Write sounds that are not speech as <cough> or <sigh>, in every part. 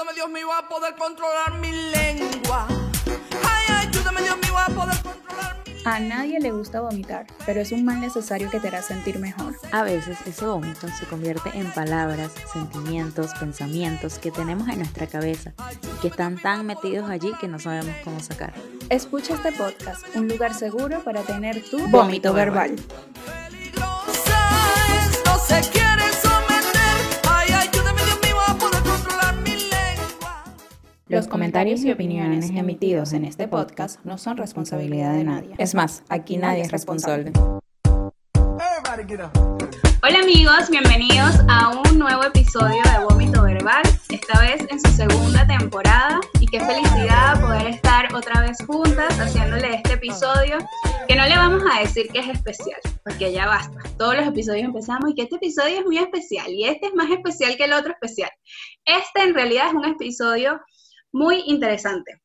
Ayúdame Dios mío a poder controlar mi lengua. Ay, ayúdame Dios mío a poder controlar mi A nadie le gusta vomitar, pero es un mal necesario que te hará sentir mejor. A veces ese vómito se convierte en palabras, sentimientos, pensamientos que tenemos en nuestra cabeza y que están tan metidos allí que no sabemos cómo sacar. Escucha este podcast, un lugar seguro para tener tu Vómito vómito verbal. Peligrosa es, no se quiere someter. Ay, ayúdame Dios mío a poder controlar mi lengua. Los comentarios y opiniones emitidos en este podcast no son responsabilidad de nadie. Es más, aquí nadie es responsable. Hola amigos, bienvenidos a un nuevo episodio de Verbal, esta vez en su segunda temporada y qué felicidad poder estar otra vez juntas haciéndole este episodio que no le vamos a decir que es especial, porque ya basta. Todos los episodios empezamos y que este episodio es muy especial y este es más especial que el otro especial. Este en realidad es un episodio muy interesante.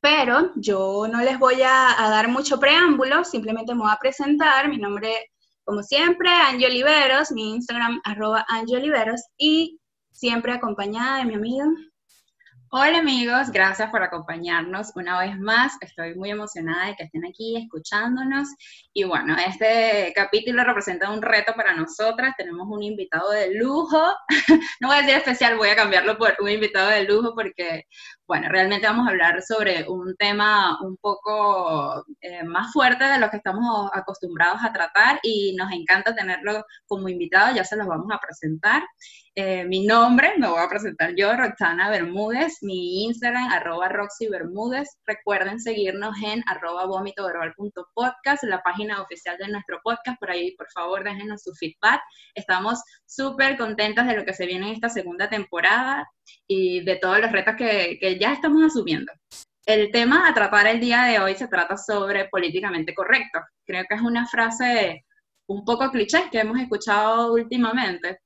Pero yo no les voy a, a dar mucho preámbulo, simplemente me voy a presentar. Mi nombre como siempre, Angie Oliveros, mi Instagram, arroba Angie Oliveros, y siempre acompañada de mi amiga. Hola amigos, gracias por acompañarnos una vez más. Estoy muy emocionada de que estén aquí escuchándonos. Y bueno, este capítulo representa un reto para nosotras. Tenemos un invitado de lujo. <laughs> No voy a decir especial, voy a cambiarlo por un invitado de lujo porque, bueno, realmente vamos a hablar sobre un tema un poco eh, más fuerte de lo que estamos acostumbrados a tratar y nos encanta tenerlo como invitado. Ya se los vamos a presentar. Eh, mi nombre, me voy a presentar yo, Roxana Bermúdez, mi Instagram, arroba Roxy Bermúdez. Recuerden seguirnos en arroba vomitoverbal.podcast, la página oficial de nuestro podcast. Por ahí, por favor, déjenos su feedback. Estamos súper contentas de lo que se viene en esta segunda temporada y de todos los retos que, que ya estamos asumiendo. El tema a tratar el día de hoy se trata sobre políticamente correcto. Creo que es una frase un poco cliché que hemos escuchado últimamente,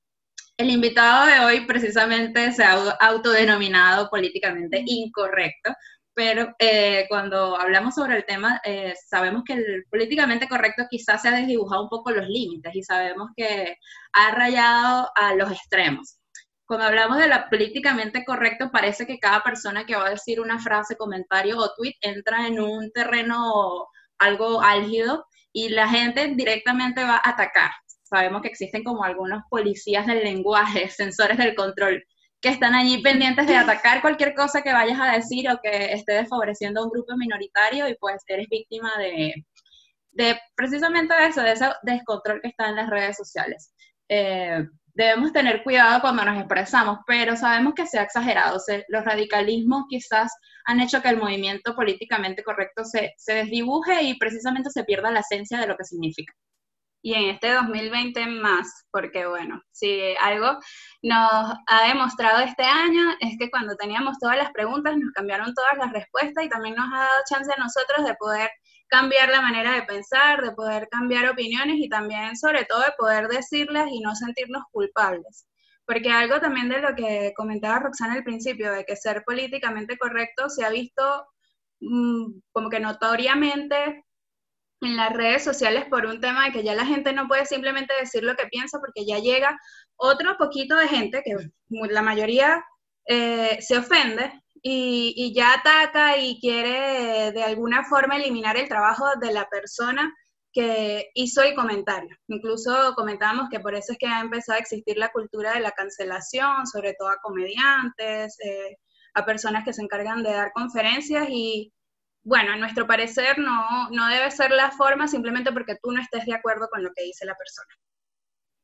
el invitado de hoy precisamente se ha autodenominado políticamente incorrecto, pero eh, cuando hablamos sobre el tema, eh, sabemos que el políticamente correcto quizás se ha desdibujado un poco los límites y sabemos que ha rayado a los extremos. Cuando hablamos de lo políticamente correcto, parece que cada persona que va a decir una frase, comentario o tweet entra en un terreno algo álgido y la gente directamente va a atacar sabemos que existen como algunos policías del lenguaje, <laughs> sensores del control, que están allí pendientes de atacar cualquier cosa que vayas a decir o que esté desfavoreciendo a un grupo minoritario y pues eres víctima de, de precisamente eso, de ese descontrol que está en las redes sociales. Eh, debemos tener cuidado cuando nos expresamos, pero sabemos que se ha exagerado. Los radicalismos quizás han hecho que el movimiento políticamente correcto se, se desdibuje y precisamente se pierda la esencia de lo que significa y en este 2020 más, porque bueno, si algo nos ha demostrado este año es que cuando teníamos todas las preguntas nos cambiaron todas las respuestas y también nos ha dado chance a nosotros de poder cambiar la manera de pensar, de poder cambiar opiniones y también sobre todo de poder decirlas y no sentirnos culpables. Porque algo también de lo que comentaba Roxana al principio, de que ser políticamente correcto se ha visto mmm, como que notoriamente en las redes sociales por un tema de que ya la gente no puede simplemente decir lo que piensa porque ya llega otro poquito de gente, que la mayoría eh, se ofende y, y, ya ataca y quiere de alguna forma eliminar el trabajo de la persona que hizo el comentario. Incluso comentábamos que por eso es que ha empezado a existir la cultura de la cancelación, sobre todo a comediantes, eh, a personas que se encargan de dar conferencias y bueno, a nuestro parecer no, no debe ser la forma simplemente porque tú no estés de acuerdo con lo que dice la persona.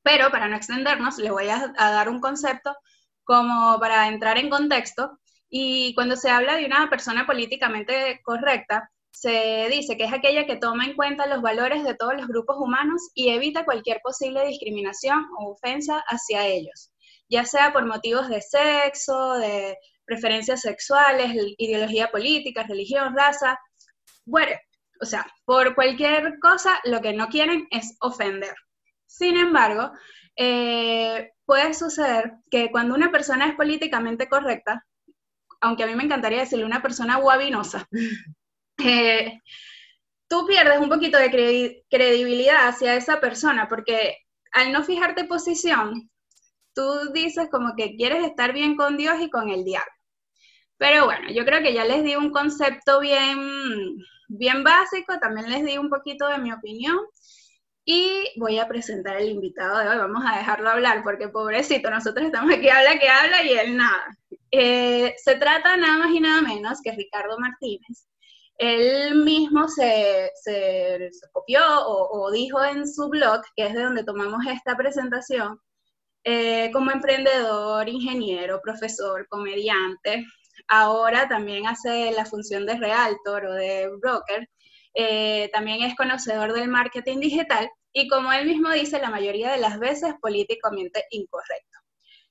Pero para no extendernos, les voy a dar un concepto como para entrar en contexto. Y cuando se habla de una persona políticamente correcta, se dice que es aquella que toma en cuenta los valores de todos los grupos humanos y evita cualquier posible discriminación o ofensa hacia ellos, ya sea por motivos de sexo, de preferencias sexuales, ideología política, religión, raza, bueno, o sea, por cualquier cosa lo que no quieren es ofender. Sin embargo, eh, puede suceder que cuando una persona es políticamente correcta, aunque a mí me encantaría decirle una persona guabinosa, <laughs> eh, tú pierdes un poquito de credibilidad hacia esa persona porque al no fijarte posición, tú dices como que quieres estar bien con Dios y con el diablo. Pero bueno, yo creo que ya les di un concepto bien, bien básico, también les di un poquito de mi opinión y voy a presentar al invitado de hoy. Vamos a dejarlo hablar porque pobrecito, nosotros estamos aquí, habla que habla y él nada. Eh, se trata nada más y nada menos que Ricardo Martínez. Él mismo se, se, copió o, dijo en su blog, que es de donde tomamos esta presentación, eh, como emprendedor, ingeniero, profesor, comediante. Ahora también hace la función de realtor o de broker eh, también es conocedor del marketing digital y como él mismo dice, la mayoría de las veces políticamente incorrecto.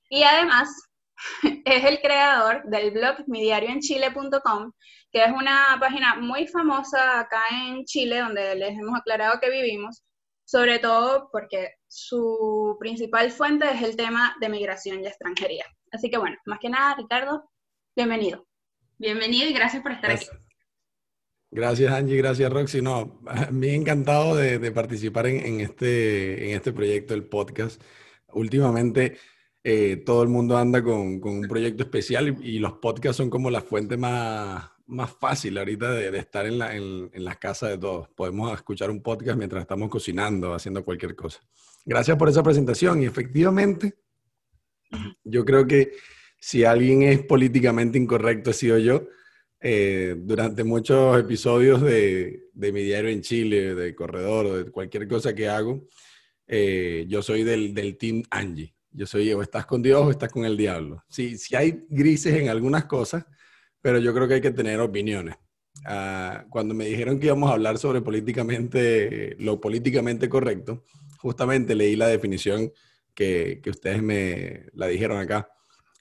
Y además <laughs> es el creador del blog midiarioenchile.com, que es una página muy famosa acá en Chile, donde les hemos aclarado que vivimos, sobre todo porque su principal fuente es el tema de migración y extranjería. Así que bueno, más que nada, Ricardo, bienvenido. Bienvenido y gracias por estar aquí. Gracias Angie, gracias Roxy. No, <laughs> me he encantado de, participar en, este, en este proyecto, el podcast. Últimamente eh, todo el mundo anda con, un proyecto especial y, los podcasts son como la fuente más, más fácil ahorita de, estar en, la, en, las casas de todos. Podemos escuchar un podcast mientras estamos cocinando, haciendo cualquier cosa. Gracias por esa presentación y efectivamente yo creo que si alguien es políticamente incorrecto, he sido yo eh, durante muchos episodios de, de, mi diario en Chile, de corredor, de cualquier cosa que hago, eh, yo soy del, del, team Angie. Yo soy o estás con Dios o estás con el diablo. Sí, sí hay grises en algunas cosas, pero yo creo que hay que tener opiniones. Ah, cuando me dijeron que íbamos a hablar sobre políticamente, lo políticamente correcto, justamente leí la definición que, que ustedes me la dijeron acá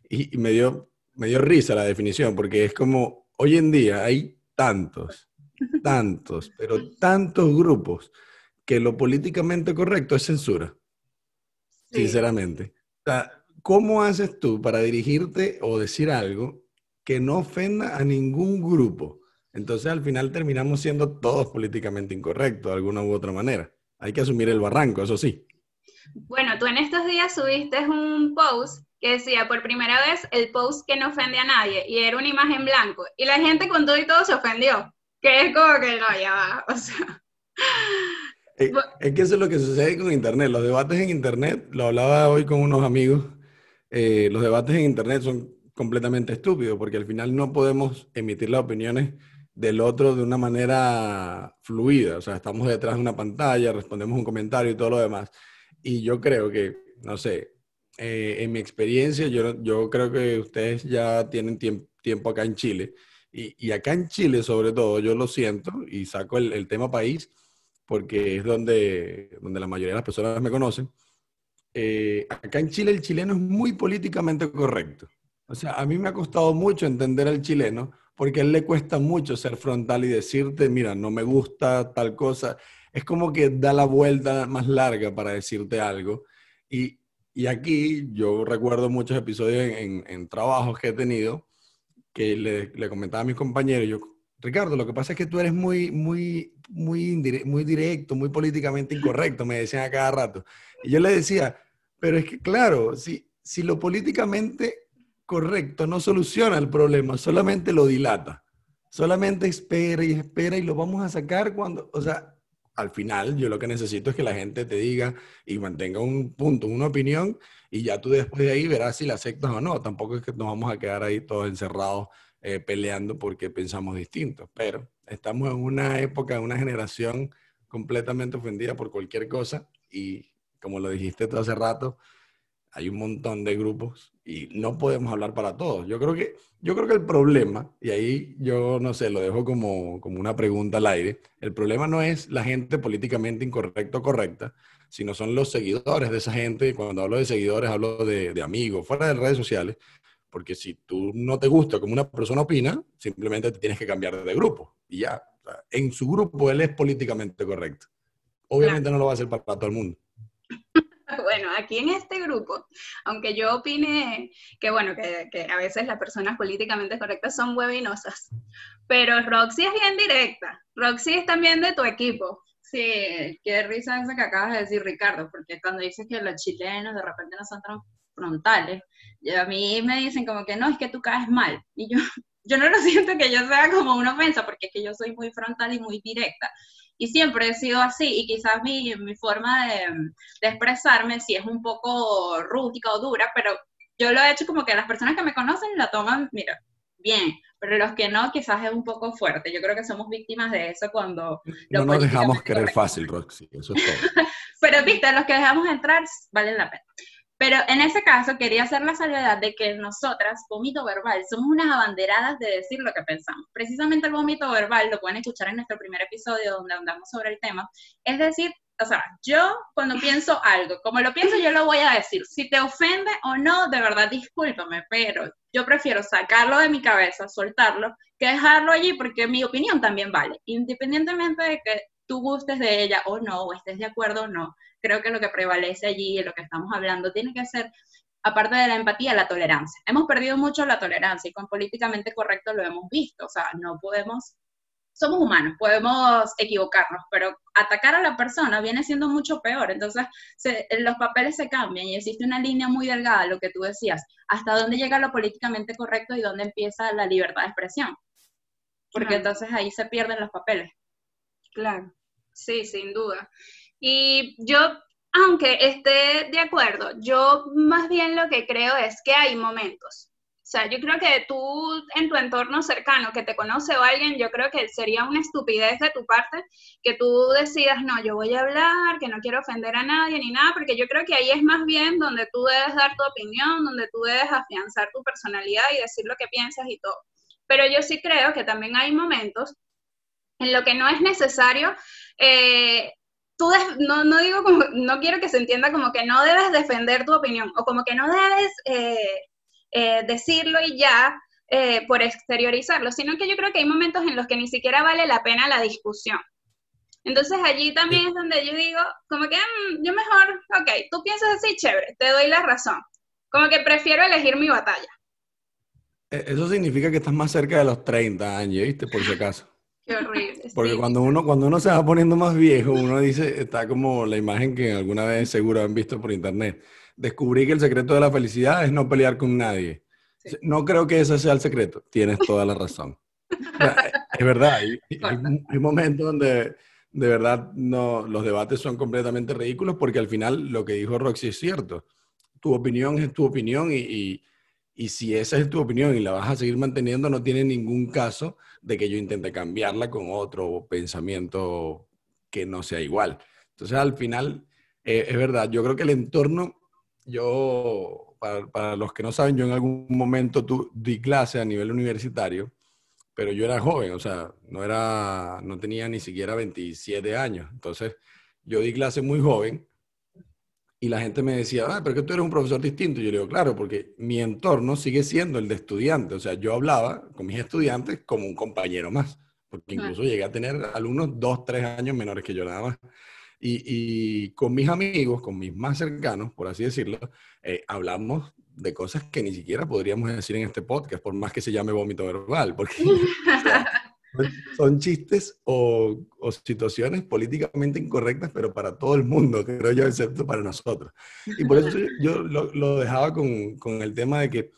y, y me, dio, me dio risa la definición porque es como hoy en día hay tantos, tantos, pero tantos grupos que lo políticamente correcto es censura, sinceramente. O sea, ¿cómo haces tú para dirigirte o decir algo que no ofenda a ningún grupo? Entonces al final terminamos siendo todos políticamente incorrectos de alguna u otra manera. Hay que asumir el barranco, eso sí. Bueno, tú en estos días subiste un post que decía por primera vez el post que no ofende a nadie y era una imagen blanco y la gente con todo y todo se ofendió, que es como que no, ya va, o sea. Eh, es, que eso es lo que sucede con Internet. Los debates en Internet, lo hablaba hoy con unos amigos, eh, los debates en Internet son completamente estúpidos porque al final no podemos emitir las opiniones del otro de una manera fluida. O sea, estamos detrás de una pantalla, respondemos un comentario y todo lo demás. Y yo creo que, no sé, eh, en mi experiencia, yo, yo creo que ustedes ya tienen tiempo acá en Chile. Y, acá en Chile, sobre todo, yo lo siento y saco el, tema país porque es donde, donde la mayoría de las personas me conocen. Eh, acá en Chile el chileno es muy políticamente correcto. O sea, a mí me ha costado mucho entender al chileno porque a él le cuesta mucho ser frontal y decirte, mira, no me gusta tal cosa. Es como que da la vuelta más larga para decirte algo. Y, y aquí yo recuerdo muchos episodios en, en, trabajos que he tenido que le, le, comentaba a mis compañeros, yo, Ricardo, lo que pasa es que tú eres muy, muy, muy, muy directo, muy políticamente incorrecto, me decían a cada rato. Y yo le decía, pero es que claro, si, si lo políticamente correcto no soluciona el problema, solamente lo dilata. Solamente espera y espera y lo vamos a sacar cuando, o sea, al final yo lo que necesito es que la gente te diga y mantenga un punto, una opinión, y ya tú después de ahí verás si la aceptas o no. Tampoco es que nos vamos a quedar ahí todos encerrados eh, peleando porque pensamos distintos, pero estamos en una época, en una generación completamente ofendida por cualquier cosa y como lo dijiste tú hace rato, hay un montón de grupos y no podemos hablar para todos. Yo creo que, yo creo que el problema, y ahí yo no sé, lo dejo como, como una pregunta al aire, el problema no es la gente políticamente incorrecta o correcta, sino son los seguidores de esa gente. Y cuando hablo de seguidores, hablo de, de amigos, fuera de redes sociales, porque si tú no te gusta como una persona opina, simplemente te tienes que cambiar de grupo y ya. en su grupo él es políticamente correcto. Obviamente no lo va a hacer para todo el mundo. <laughs> Bueno, aquí en este grupo, aunque yo opine que, bueno, que, a veces las personas políticamente correctas son huevinosas, pero Roxy es bien directa. Roxy es también de tu equipo. Sí, qué risa eso que acabas de decir, Ricardo, porque cuando dices que los chilenos de repente no son tan frontales, a mí me dicen como que no, es que tú caes mal. Y yo, <laughs> yo no lo siento que yo sea como una ofensa, porque es que yo soy muy frontal y muy directa. Y siempre he sido así, y quizás mi, mi forma de, de expresarme sí es un poco rústica o dura, pero yo lo he hecho como que las personas que me conocen la toman, mira, bien, pero los que no, quizás es un poco fuerte. Yo creo que somos víctimas de eso cuando... No nos dejamos querer fácil, Roxy, eso es todo. <laughs> pero viste, los que dejamos entrar valen la pena. Pero en ese caso quería hacer la salvedad de que nosotras, vómito verbal, somos unas abanderadas de decir lo que pensamos. Precisamente el vómito verbal, lo pueden escuchar en nuestro primer episodio donde andamos sobre el tema, es decir, o sea, yo cuando pienso algo, como lo pienso, yo lo voy a decir. Si te ofende o no, de verdad, discúlpame, pero yo prefiero sacarlo de mi cabeza, soltarlo, que dejarlo allí porque mi opinión también vale, independientemente de que tú gustes de ella o no, o estés de acuerdo o no. Creo que lo que prevalece allí, en lo que estamos hablando, tiene que ser, aparte de la empatía, la tolerancia. Hemos perdido mucho la tolerancia y con políticamente correcto lo hemos visto. O sea, no podemos somos humanos, podemos equivocarnos, pero atacar a la persona viene siendo mucho peor. Entonces, los papeles se cambian y existe una línea muy delgada, lo que tú decías, hasta dónde llega lo políticamente correcto y dónde empieza la libertad de expresión. Porque entonces ahí se pierden los papeles. Claro, sí, sin duda. Y yo, aunque esté de acuerdo, yo más bien lo que creo es que hay momentos o sea, yo creo que tú en tu entorno cercano que te conoce o alguien, yo creo que sería una estupidez de tu parte que tú decidas, no, yo voy a hablar, que no quiero ofender a nadie ni nada, porque yo creo que ahí es más bien donde tú debes dar tu opinión, donde tú debes afianzar tu personalidad y decir lo que piensas y todo. Pero yo sí creo que también hay momentos en lo que no es necesario eh, tú no, no digo como, no quiero que se entienda como que no debes defender tu opinión o como que no debes eh, eh, decirlo y ya eh, por exteriorizarlo, sino que yo creo que hay momentos en los que ni siquiera vale la pena la discusión. Entonces allí también es donde yo digo, como que mm, yo mejor, ok, tú piensas así, chévere, te doy la razón. Como que prefiero elegir mi batalla. E, eso significa que estás más cerca de los 30 años, ¿viste? Por si acaso. Qué horrible. Porque cuando, uno, cuando uno se va poniendo más viejo, uno dice, está como la imagen que alguna vez seguro han visto por internet descubrí que el secreto de la felicidad es no pelear con nadie. No creo que ese sea el secreto. Tienes toda la razón. <laughs> es verdad, hay, hay, momentos donde de verdad no, los debates son completamente ridículos porque al final lo que dijo Roxy es cierto. Tu opinión es tu opinión y, y, y si esa es tu opinión y la vas a seguir manteniendo, no tiene ningún caso de que yo intente cambiarla con otro pensamiento que no sea igual. Entonces, al final, eh, es verdad, yo creo que el entorno yo, para, los que no saben, yo en algún momento tu, di clase a nivel universitario, pero yo era joven, o sea, no, era, no tenía ni siquiera 27 años. Entonces, yo di clase muy joven y la gente me decía, ah, pero que tú eres un profesor distinto. Y yo le digo, claro, porque mi entorno sigue siendo el de estudiante. O sea, yo hablaba con mis estudiantes como un compañero más, porque incluso llegué a tener alumnos dos, tres años menores que yo nada más. Y, con mis amigos, con mis más cercanos, por así decirlo, eh, hablamos de cosas que ni siquiera podríamos decir en este podcast, por más que se llame vómito verbal, porque <laughs> son chistes o, situaciones políticamente incorrectas, pero para todo el mundo, creo yo, excepto para nosotros. Y por eso yo lo, lo dejaba con, con el tema de que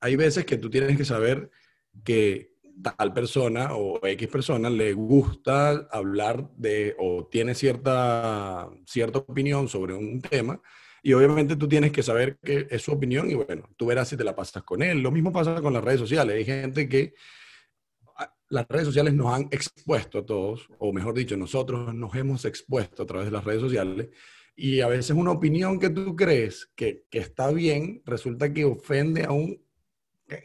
hay veces que tú tienes que saber que tal persona o X persona le gusta hablar de o tiene cierta, cierta opinión sobre un tema y obviamente tú tienes que saber que es su opinión y bueno, tú verás si te la pasas con él. Lo mismo pasa con las redes sociales. Hay gente que las redes sociales nos han expuesto a todos, o mejor dicho, nosotros nos hemos expuesto a través de las redes sociales y a veces una opinión que tú crees que, que está bien resulta que ofende a un,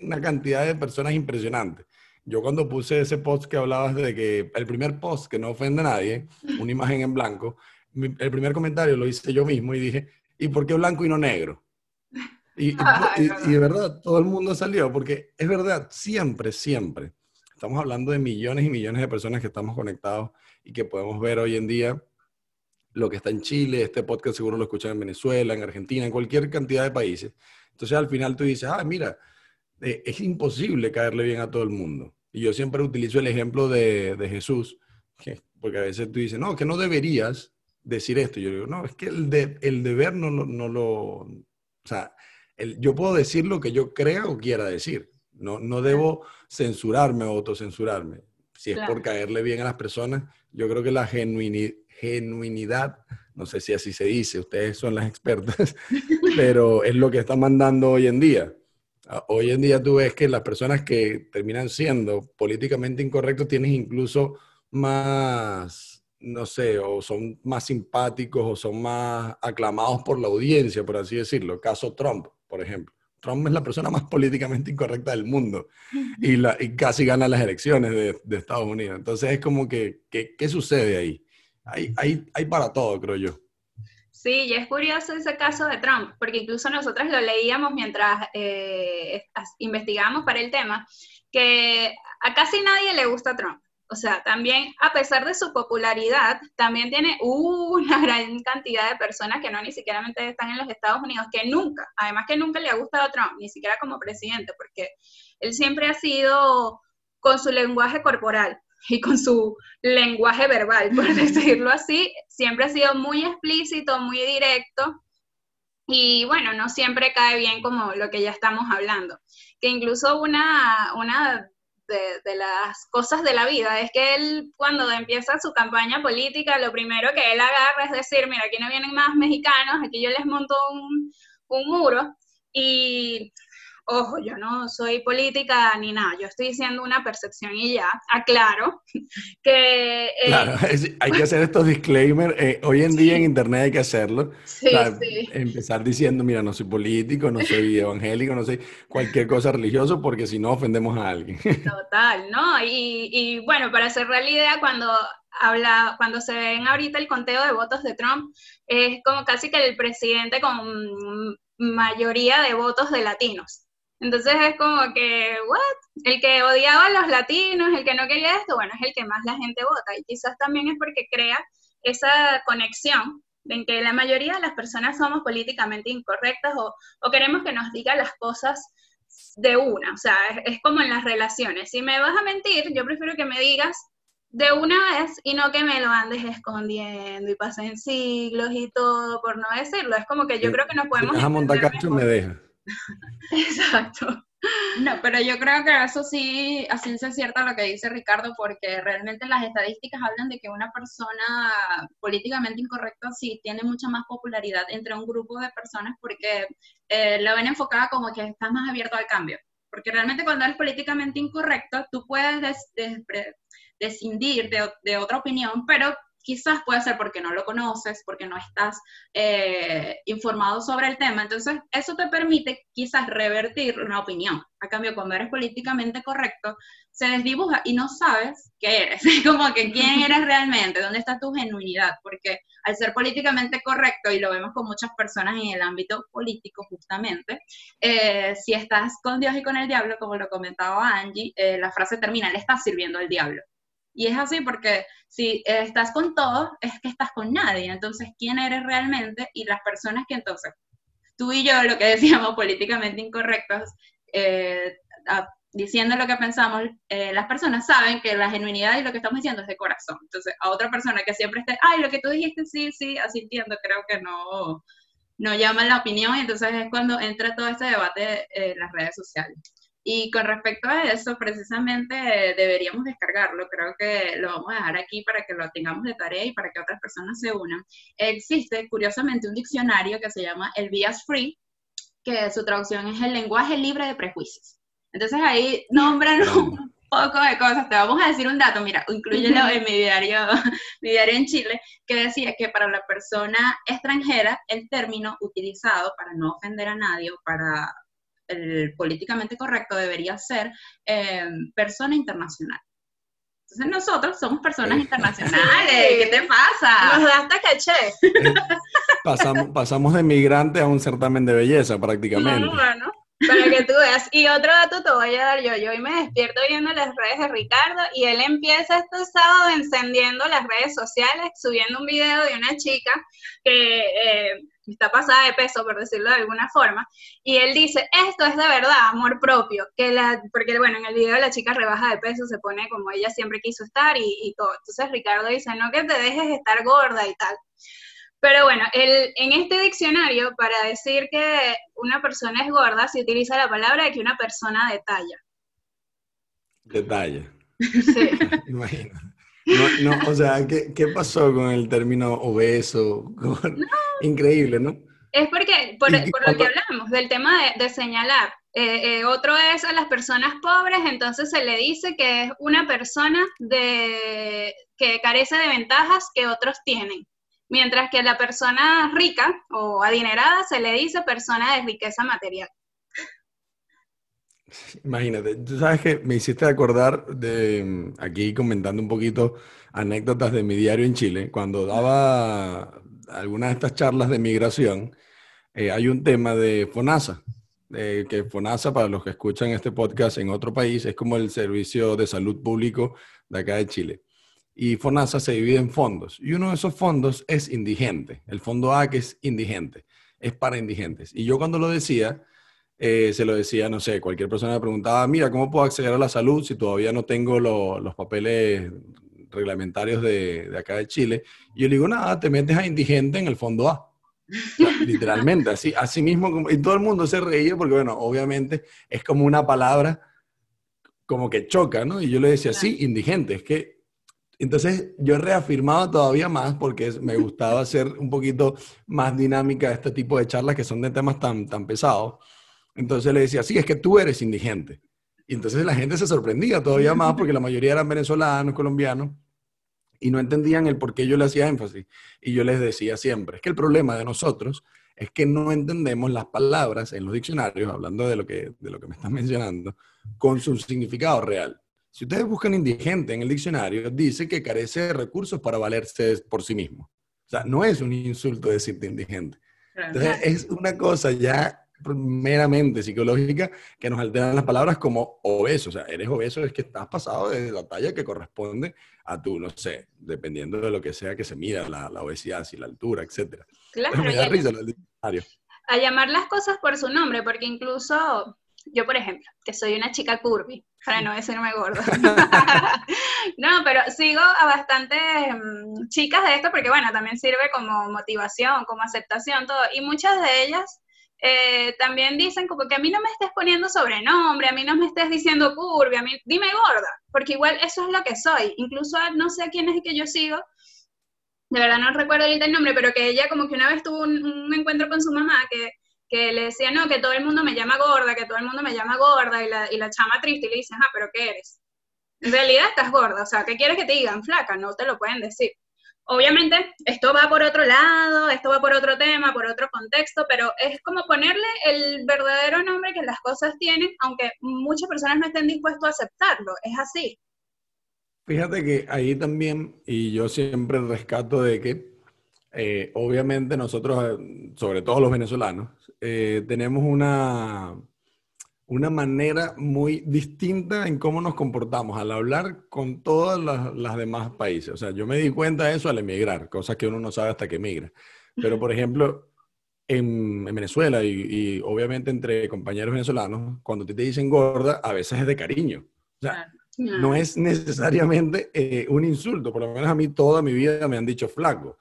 una cantidad de personas impresionantes. Yo cuando puse ese post que hablabas de que el primer post que no ofende a nadie, una imagen en blanco, el primer comentario lo hice yo mismo y dije, ¿y por qué blanco y no negro? Y, <laughs> de verdad, todo el mundo salió, porque es verdad, siempre, siempre. Estamos hablando de millones y millones de personas que estamos conectados y que podemos ver hoy en día lo que está en Chile, este podcast seguro lo escuchan en Venezuela, en Argentina, en cualquier cantidad de países. Entonces al final tú dices, ah, mira, eh, es imposible caerle bien a todo el mundo. Y yo siempre utilizo el ejemplo de, Jesús, que porque a veces tú dices, no, que no deberías decir esto. Yo digo, no, es que el, de, el deber no, lo- no lo... O sea, el- yo puedo decir lo que yo crea o quiera decir. No, no debo censurarme o autocensurarme. Si es por caerle bien a las personas, yo creo que la genuini- genuinidad, no sé si así se dice, ustedes son las expertas, <laughs> pero es lo que está mandando hoy en día. Ah, Hoy en día tú ves que las personas que terminan siendo políticamente incorrectos tienen incluso más, no sé, o son más simpáticos o son más aclamados por la audiencia, por así decirlo. Caso Trump, por ejemplo. Trump es la persona más <laughs> políticamente incorrecta del mundo y, la, y casi gana las elecciones de, de Estados Unidos. Entonces es como que, que- ¿qué sucede ahí? Hay, hay, hay para todo, creo yo. Sí, y es curioso ese caso de Trump, porque incluso nosotros lo leíamos mientras eh, investigábamos para el tema, que a casi nadie le gusta Trump. O sea, también, a pesar de su popularidad, también tiene una <laughs> gran cantidad de personas que no ni siquiera están en los Estados Unidos, que nunca, además que nunca le ha gustado Trump, ni siquiera como presidente, porque él siempre ha sido con su lenguaje corporal <laughs> y con su lenguaje verbal, <laughs> por decirlo así, siempre ha sido muy explícito, muy directo y bueno, no siempre cae bien como lo que ya estamos hablando. Que incluso una, una de, las cosas de la vida. Es que él cuando empieza su campaña política, lo primero que él agarra es decir, mira, aquí no vienen más mexicanos, aquí yo les monto un, un muro y ojo, yo no soy política ni nada, yo estoy diciendo una percepción y ya, aclaro <laughs> que... eh, Claro, <laughs> es- hay que hacer estos disclaimers. eh, hoy en día en Internet hay que hacerlo. sí, O sea, sí. Empezar diciendo, mira, no soy político, no soy <laughs> evangélico, no soy cualquier cosa religioso, porque si no ofendemos a alguien. Total, ¿no? Y, y, bueno, para cerrar la idea, cuando habla, cuando se ven ahorita el conteo de votos de Trump, es como casi que el presidente con mayoría de votos de latinos. Entonces es como que, ¿what? El que odiaba a los latinos, el que no quería esto, bueno, es el que más la gente vota. Y quizás también es porque crea esa conexión en que la mayoría de las personas somos políticamente incorrectas o, o queremos que nos diga las cosas de una. O sea, es, es como en las relaciones. Si me vas a mentir, yo prefiero que me digas de una vez y no que me lo andes escondiendo y pasen siglos y todo, por no decirlo. Es como que yo Sí, creo que nos Si podemos... mejor. me deja. <laughs> Exacto. No, pero yo creo que eso sí, a ciencia cierta lo que dice Ricardo, porque realmente las estadísticas hablan de que una persona políticamente incorrecta sí tiene mucha más popularidad entre un grupo de personas porque eh, la ven enfocada como que estás más abierto al cambio. Porque realmente cuando eres políticamente incorrecto, tú puedes des- despre- descindir de, de otra opinión, pero quizás puede ser porque no lo conoces, porque no estás eh, informado sobre el tema. Entonces, eso te permite quizás revertir una opinión. A cambio, cuando eres políticamente correcto, se desdibuja y no sabes qué eres, <laughs> como que quién <laughs> eres realmente, dónde está tu genuinidad, porque al ser políticamente correcto, y lo vemos con muchas personas en el ámbito político justamente, eh, si estás con Dios y con el diablo, como lo comentaba Angie, eh, la frase termina, le estás sirviendo al diablo. Y es así porque si eh, estás con todos, es que estás con nadie. Entonces, ¿quién eres realmente? Y las personas que entonces, tú y yo, lo que decíamos <laughs> políticamente incorrectos, eh, diciendo lo que pensamos, eh, las personas saben que la genuinidad y lo que estamos diciendo es de corazón. Entonces, a otra persona que siempre esté, ay, lo que tú dijiste, sí, sí, así entiendo, creo que no, no llama la opinión. Y entonces es cuando entra todo este debate en las redes sociales. Y con respecto a eso, precisamente eh, deberíamos descargarlo. Creo que lo vamos a dejar aquí para que lo tengamos de tarea y para que otras personas se unan. Existe, curiosamente, un diccionario que se llama el Bias Free, que su traducción es el lenguaje libre de prejuicios. Entonces ahí nombran un poco de cosas. Te vamos a decir un dato, mira, incluyelo en mi diario, <laughs> mi diario en Chile, que decía que para la persona extranjera el término utilizado para no ofender a nadie o para el políticamente correcto debería ser eh, persona internacional. Entonces nosotros somos personas internacionales. ¿Qué te pasa? Nos da hasta caché. Pasamos, pasamos de migrante a un certamen de belleza prácticamente. No, bueno, para que tú veas. Y otro dato te voy a dar yo. Yo hoy me despierto viendo las redes de Ricardo y él empieza este sábado encendiendo las redes sociales, subiendo un video de una chica que eh, está pasada de peso, por decirlo de alguna forma, y él dice, esto es de verdad, amor propio, que la, porque bueno, en el video la chica rebaja de peso, se pone como ella siempre quiso estar y, y todo. Entonces Ricardo dice, no que te dejes estar gorda y tal. Pero bueno, el, en este diccionario, para decir que una persona es gorda, se utiliza la palabra de que una persona de talla. De talla. Sí. <laughs> Imagina. No, no, o sea, ¿qué, ¿qué, pasó con el término obeso? <laughs> Increíble, ¿no? Es porque, por, por lo que hablamos, del tema de, de señalar. Eh, eh, otro es a las personas pobres, entonces se le dice que es una persona de, que carece de ventajas que otros tienen. Mientras que a la persona rica o adinerada se le dice persona de riqueza material. Imagínate, tú sabes que me hiciste acordar de aquí comentando un poquito anécdotas de mi diario en Chile. Cuando daba algunas de estas charlas de migración, eh, hay un tema de FONASA, eh, que FONASA, para los que escuchan este podcast en otro país, es como el servicio de salud público de acá de Chile. Y FONASA se divide en fondos. Y uno de esos fondos es indigente. El fondo A, que es indigente, es para indigentes. Y yo cuando lo decía, eh, se lo decía, no sé, cualquier persona me preguntaba, mira, ¿cómo puedo acceder a la salud si todavía no tengo lo, los papeles reglamentarios de, de, acá de Chile? Y yo le digo, nada, te metes a indigente en el fondo A. literalmente, así, así mismo, y todo el mundo se reía porque, bueno, obviamente es como una palabra como que choca, ¿no? Y yo le decía, sí, indigente, es que entonces yo reafirmaba todavía más porque me gustaba hacer un poquito más dinámica este tipo de charlas que son de temas tan, tan pesados. Entonces le decía, sí, es que tú eres indigente. Y entonces la gente se sorprendía todavía más porque la mayoría eran venezolanos, colombianos, y no entendían el por qué yo le hacía énfasis. Y yo les decía siempre, es que el problema de nosotros es que no entendemos las palabras en los diccionarios, hablando de lo que, de lo que me están <laughs> mencionando, con su significado real. Si ustedes buscan indigente en el diccionario, dice que carece de recursos para valerse por sí mismo. O sea, no es un insulto decirte indigente. Entonces, es una cosa ya meramente psicológica que nos alteran las palabras como obeso. O sea, eres obeso es que estás pasado de la talla que corresponde a tu, no sé, dependiendo de lo que sea que se mida, la, la obesidad, si la altura, etc. Claro. Me da risa el diccionario. A llamar las cosas por su nombre, porque incluso yo, por ejemplo, que soy una chica curvy, para no decirme gorda. <laughs> no, pero sigo a bastantes um, chicas de esto porque, bueno, también sirve como motivación, como aceptación, todo. Y muchas de ellas eh, también dicen como que a mí no me estés poniendo sobrenombre, a mí no me estés diciendo curvy, a mí dime gorda, porque igual eso es lo que soy. Incluso no sé quién es el que yo sigo, de verdad no recuerdo ahorita el nombre, pero que ella como que una vez tuvo un, un encuentro con su mamá que que le decía, no, que todo el mundo me llama gorda, que todo el mundo me llama gorda, y la, y la chama triste y le dice, ah, pero ¿qué eres? En realidad estás gorda, o sea, ¿qué quieres que te digan? Flaca, no te lo pueden decir. Obviamente, esto va por otro lado, esto va por otro tema, por otro contexto, pero es como ponerle el verdadero nombre que las cosas tienen, aunque muchas personas no estén dispuestos a aceptarlo, es así. Fíjate que ahí también, y yo siempre rescato de que, eh, obviamente nosotros, sobre todo los venezolanos, eh, tenemos una, una manera muy distinta en cómo nos comportamos al hablar con todas las, las, demás países. O sea, yo me di cuenta de eso al emigrar, cosas que uno no sabe hasta que emigra. Pero, por ejemplo, en, en Venezuela y, y, obviamente entre compañeros venezolanos, cuando te, te dicen gorda, a veces es de cariño. O sea, no es necesariamente eh, un insulto. Por lo menos a mí toda mi vida me han dicho flaco.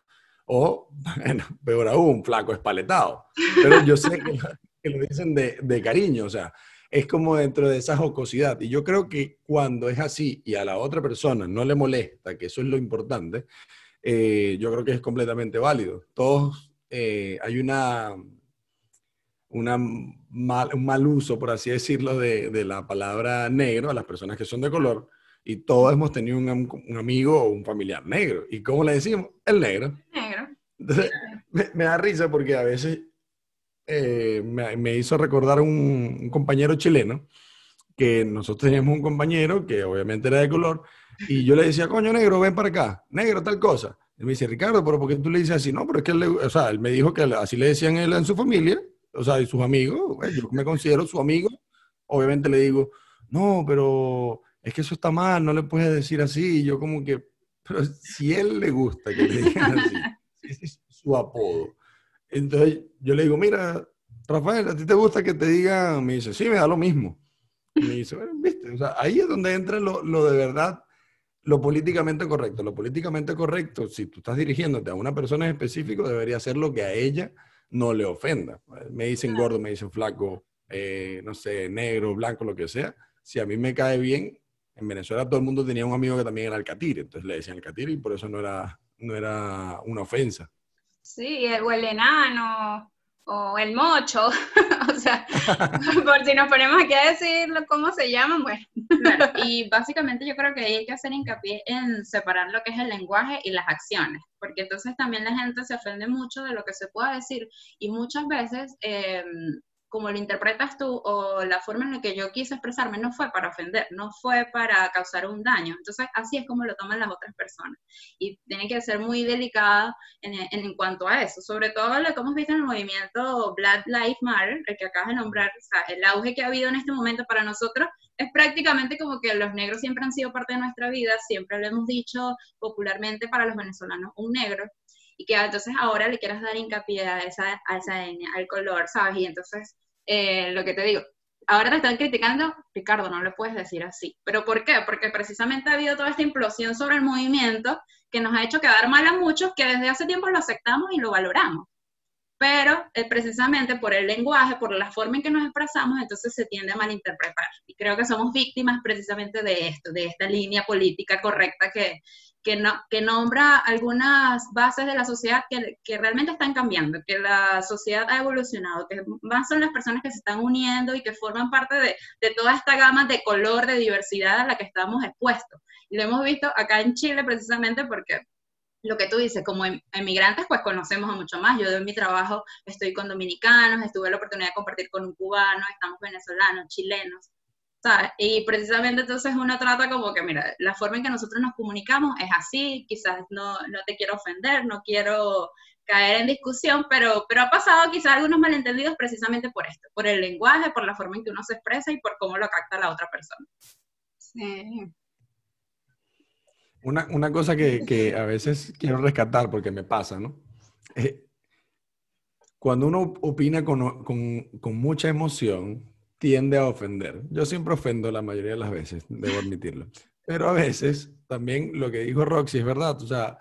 O, bueno, peor aún, flaco espaletado. Pero yo sé que, que lo dicen de, de, cariño, o sea, es como dentro de esa jocosidad. Y yo creo que cuando es así y a la otra persona no le molesta, que eso es lo importante, eh, yo creo que es completamente válido. Todos, eh, hay una, una mal, un mal uso, por así decirlo, de, de, la palabra negro a las personas que son de color. Y todos hemos tenido un, un amigo o un familiar negro. ¿Y cómo le decimos? El negro. Negro. Entonces, me, me, da risa porque a veces eh, me, me, hizo recordar un, un, compañero chileno, que nosotros teníamos un compañero que obviamente era de color, y yo le decía, coño, negro, ven para acá, negro, tal cosa. Y me dice, Ricardo, pero ¿por qué tú le dices así? No, pero es que él, le, o sea, él me dijo que así le decían él en su familia, o sea, y sus amigos, yo me considero su amigo, obviamente le digo, no, pero es que eso está mal, no le puedes decir así, y yo como que, pero si él le gusta que le digan así, <laughs> ese es su apodo. Entonces yo le digo, mira, Rafael, ¿a ti te gusta que te digan? Me dice, sí, me da lo mismo. Me dice, bueno, viste, o sea, ahí es donde entra lo, lo de verdad, lo políticamente correcto. Lo políticamente correcto, si tú estás dirigiéndote a una persona en específico, debería ser lo que a ella no le ofenda. Me dicen gordo, me dicen flaco, eh, no sé, negro, blanco, lo que sea. Si a mí me cae bien, en Venezuela todo el mundo tenía un amigo que también era alcatire, entonces le decían alcatire y por eso no era, no era una ofensa. Sí, o el enano, o el mocho, <laughs> o sea, <laughs> por si nos ponemos aquí a decir cómo se llaman, bueno. y <laughs> básicamente yo creo que hay que hacer hincapié en separar lo que es el lenguaje y las acciones, porque entonces también la gente se ofende mucho de lo que se pueda decir y muchas veces eh, como lo interpretas tú o la forma en la que yo quise expresarme no fue para ofender, no fue para causar un daño. Entonces, así es como lo toman las otras personas. Y tiene que ser muy delicada en, en, cuanto a eso. Sobre todo lo que hemos visto en el movimiento Black Lives Matter, el que acabas de nombrar, o sea, el auge que ha habido en este momento para nosotros es prácticamente como que los negros siempre han sido parte de nuestra vida, siempre lo hemos dicho popularmente para los venezolanos, un negro y que entonces ahora le quieras dar hincapié a esa, a esa al color, ¿sabes? Y entonces, eh, lo que te digo, ahora te están criticando, Ricardo, no le puedes decir así. ¿Pero por qué? Porque precisamente ha habido toda esta implosión sobre el movimiento que nos ha hecho quedar mal a muchos que desde hace tiempo lo aceptamos y lo valoramos. Pero eh, precisamente por el lenguaje, por la forma en que nos expresamos, entonces se tiende a malinterpretar. Y creo que somos víctimas precisamente de esto, de esta línea política correcta que, que, no, que nombra algunas bases de la sociedad que, que, realmente están cambiando, que la sociedad ha evolucionado, que más son las personas que se están uniendo y que forman parte de, de toda esta gama de color, de diversidad a la que estamos expuestos. Y lo hemos visto acá en Chile precisamente porque lo que tú dices, como em, emigrantes, pues conocemos a mucho más. Yo en mi trabajo estoy con dominicanos, estuve la oportunidad de compartir con un cubano, estamos venezolanos, chilenos. Y precisamente entonces uno trata como que, mira, la forma en que nosotros nos comunicamos es así, quizás no, no te quiero ofender, no quiero caer en discusión, pero, pero ha pasado quizás algunos malentendidos precisamente por esto, por el lenguaje, por la forma en que uno se expresa y por cómo lo capta la otra persona. Sí. Una, una cosa que, que, a veces quiero rescatar porque me pasa, ¿no? Eh, cuando uno opina con, con, con mucha emoción, tiende a ofender. Yo siempre ofendo la mayoría de las veces, debo admitirlo. Pero a veces también lo que dijo Roxy es verdad. O sea,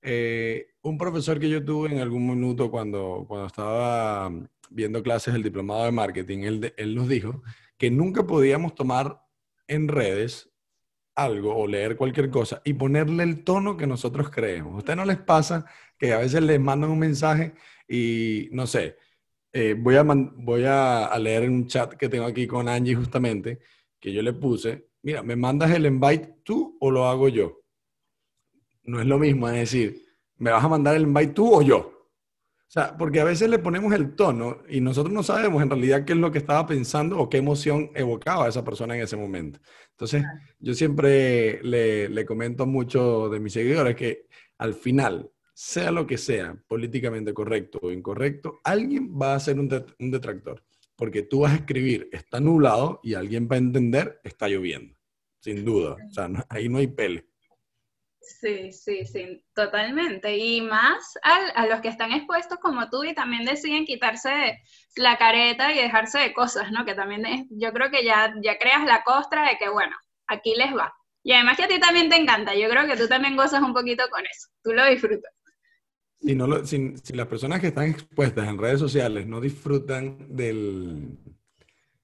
eh, un profesor que yo tuve en algún minuto cuando, cuando estaba viendo clases del diplomado de marketing, él, él nos dijo que nunca podíamos tomar en redes algo o leer cualquier cosa y ponerle el tono que nosotros creemos. ¿A ustedes no les pasa que a veces les mandan un mensaje y, no sé, eh, voy, a, voy a, leer en un chat que tengo aquí con Angie justamente, que yo le puse, mira, ¿me mandas el invite tú o lo hago yo? No es lo mismo, es decir, ¿me vas a mandar el invite tú o yo? O sea, porque a veces le ponemos el tono y nosotros no sabemos en realidad qué es lo que estaba pensando o qué emoción evocaba esa persona en ese momento. Entonces, yo siempre le, le comento mucho de mis seguidores que al final sea lo que sea, políticamente correcto o incorrecto, alguien va a ser un, detractor. Porque tú vas a escribir, está nublado, y alguien va a entender, está lloviendo. Sin duda. O sea, ahí no hay pele. Sí, sí, sí, totalmente. Y más a los que están expuestos como tú y también deciden quitarse la careta y dejarse de cosas, ¿no? Que también es, yo creo que ya, ya creas la costra de que, bueno, aquí les va. Y además que a ti también te encanta, yo creo que tú también gozas un poquito con eso, tú lo disfrutas. Si, no lo, si, las personas que están expuestas en redes sociales no disfrutan del,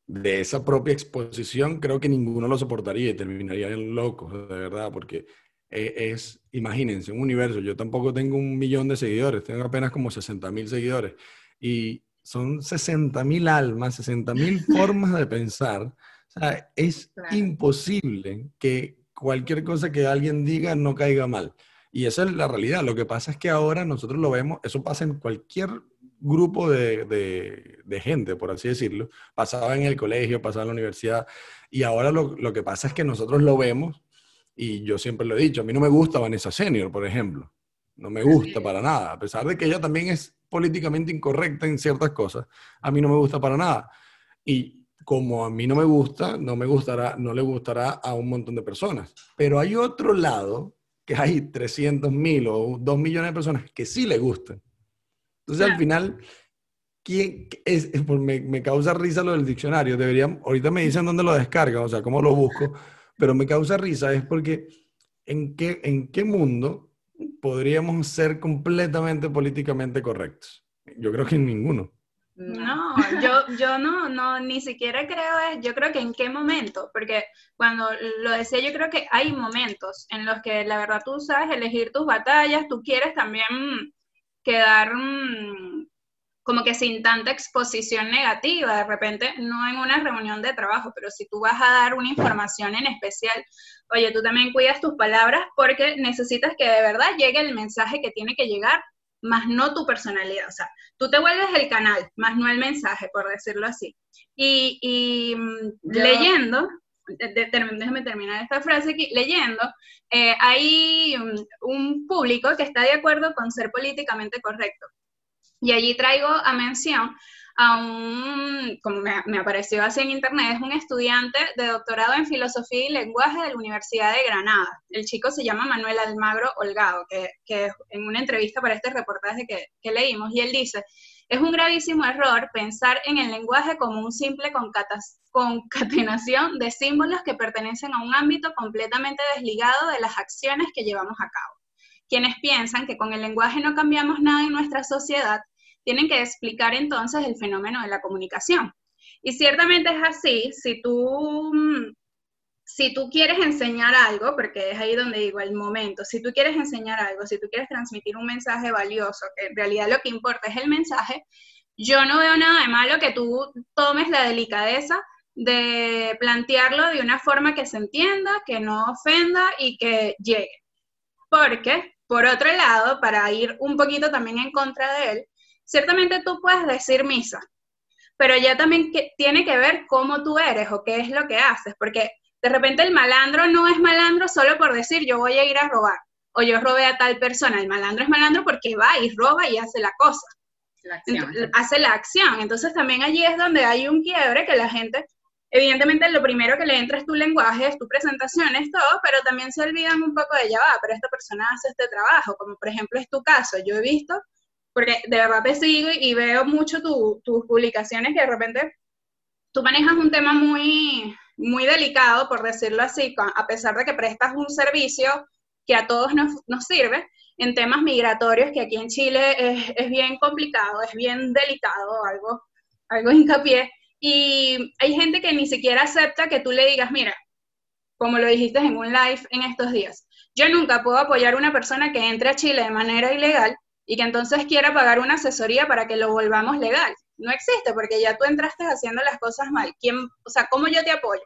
de esa propia exposición, creo que ninguno lo soportaría y terminarían locos, de verdad, porque e, es, imagínense, un universo, yo tampoco tengo un millón de seguidores, tengo apenas como 60 mil seguidores, y son 60 mil almas, 60 mil <laughs> formas de pensar. O sea, es imposible que cualquier cosa que alguien diga no caiga mal. Y esa es la realidad. Lo que pasa es que ahora nosotros lo vemos, eso pasa en cualquier grupo de, de, gente, por así decirlo. Pasaba en el colegio, pasaba en la universidad. Y ahora lo, lo, que pasa es que nosotros lo vemos, y yo siempre lo he dicho, a mí no me gusta Vanessa Senior, por ejemplo. No me gusta para nada, a pesar de que ella también es políticamente incorrecta en ciertas cosas. A mí no me gusta para nada. Y como a mí no me gusta, no me gustará, no le gustará a un montón de personas. Pero hay otro lado que hay 300 mil o 2 millones de personas que sí le gustan. Entonces, al final, ¿quién es? Me, me, causa risa lo del diccionario. Deberían, ahorita me dicen dónde lo descargan, o sea, cómo lo busco, pero me causa risa es porque ¿en qué, en qué mundo podríamos ser completamente políticamente correctos? Yo creo que en ninguno. No, <laughs> yo, yo no, no, ni siquiera creo, yo creo que en qué momento, porque cuando lo decía, yo creo que hay momentos en los que la verdad tú sabes elegir tus batallas, tú quieres también quedar mm, como que sin tanta exposición negativa, de repente, no en una reunión de trabajo, pero si tú vas a dar una información en especial, oye, tú también cuidas tus palabras porque necesitas que de verdad llegue el mensaje que tiene que llegar más no tu personalidad. O sea, tú te vuelves el canal, más no el mensaje, por decirlo así. Y, mm, leyendo, déjame terminar esta frase aquí, leyendo, eh, hay un, público que está de acuerdo con ser políticamente correcto. Y allí traigo a mención un, como me, apareció así en internet, es un estudiante de doctorado en filosofía y lenguaje de la Universidad de Granada. El chico se llama Manuel Almagro Holgado, que, que en una entrevista para este reportaje que, que leímos, y él dice, es un gravísimo error pensar en el lenguaje como un simple concatenación de símbolos que pertenecen a un ámbito completamente desligado de las acciones que llevamos a cabo. Quienes piensan que con el lenguaje no cambiamos nada en nuestra sociedad tienen que explicar entonces el fenómeno de la comunicación. Y ciertamente es así, si tú, mm, si tú quieres enseñar algo, porque es ahí donde digo el momento, si tú quieres enseñar algo, si tú quieres transmitir un mensaje valioso, que en realidad lo que importa es el mensaje, yo no veo nada de malo que tú tomes la delicadeza de plantearlo de una forma que se entienda, que no ofenda y que llegue. Porque, por otro lado, para ir un poquito también en contra de él, Ciertamente tú puedes decir misa, pero ya también que, tiene que ver cómo tú eres o qué es lo que haces, porque de repente el malandro no es malandro solo por decir yo voy a ir a robar o yo robé a tal persona, el malandro es malandro porque va y roba y hace la cosa. hace la acción. Entonces también allí es donde hay un quiebre que la gente, evidentemente lo primero que le entra es tu lenguaje, es tu presentación, es todo, pero también se olvidan un poco de ya va, pero esta persona hace este trabajo, como por ejemplo es tu caso. Yo he visto porque de verdad te sigo y veo mucho tus publicaciones que de repente tú manejas un tema muy, muy delicado, por decirlo así, a pesar de que prestas un servicio que a todos nos, sirve, en temas migratorios, que aquí en Chile es, es, bien complicado, es bien delicado, algo, algo hincapié, y hay gente que ni siquiera acepta que tú le digas, mira, como lo dijiste en un live en estos días, yo nunca puedo apoyar a una persona que entre a Chile de manera ilegal y que entonces quiera pagar una asesoría para que lo volvamos legal. No existe porque ya tú entraste haciendo las cosas mal. ¿Quién, o sea, ¿cómo yo te apoyo?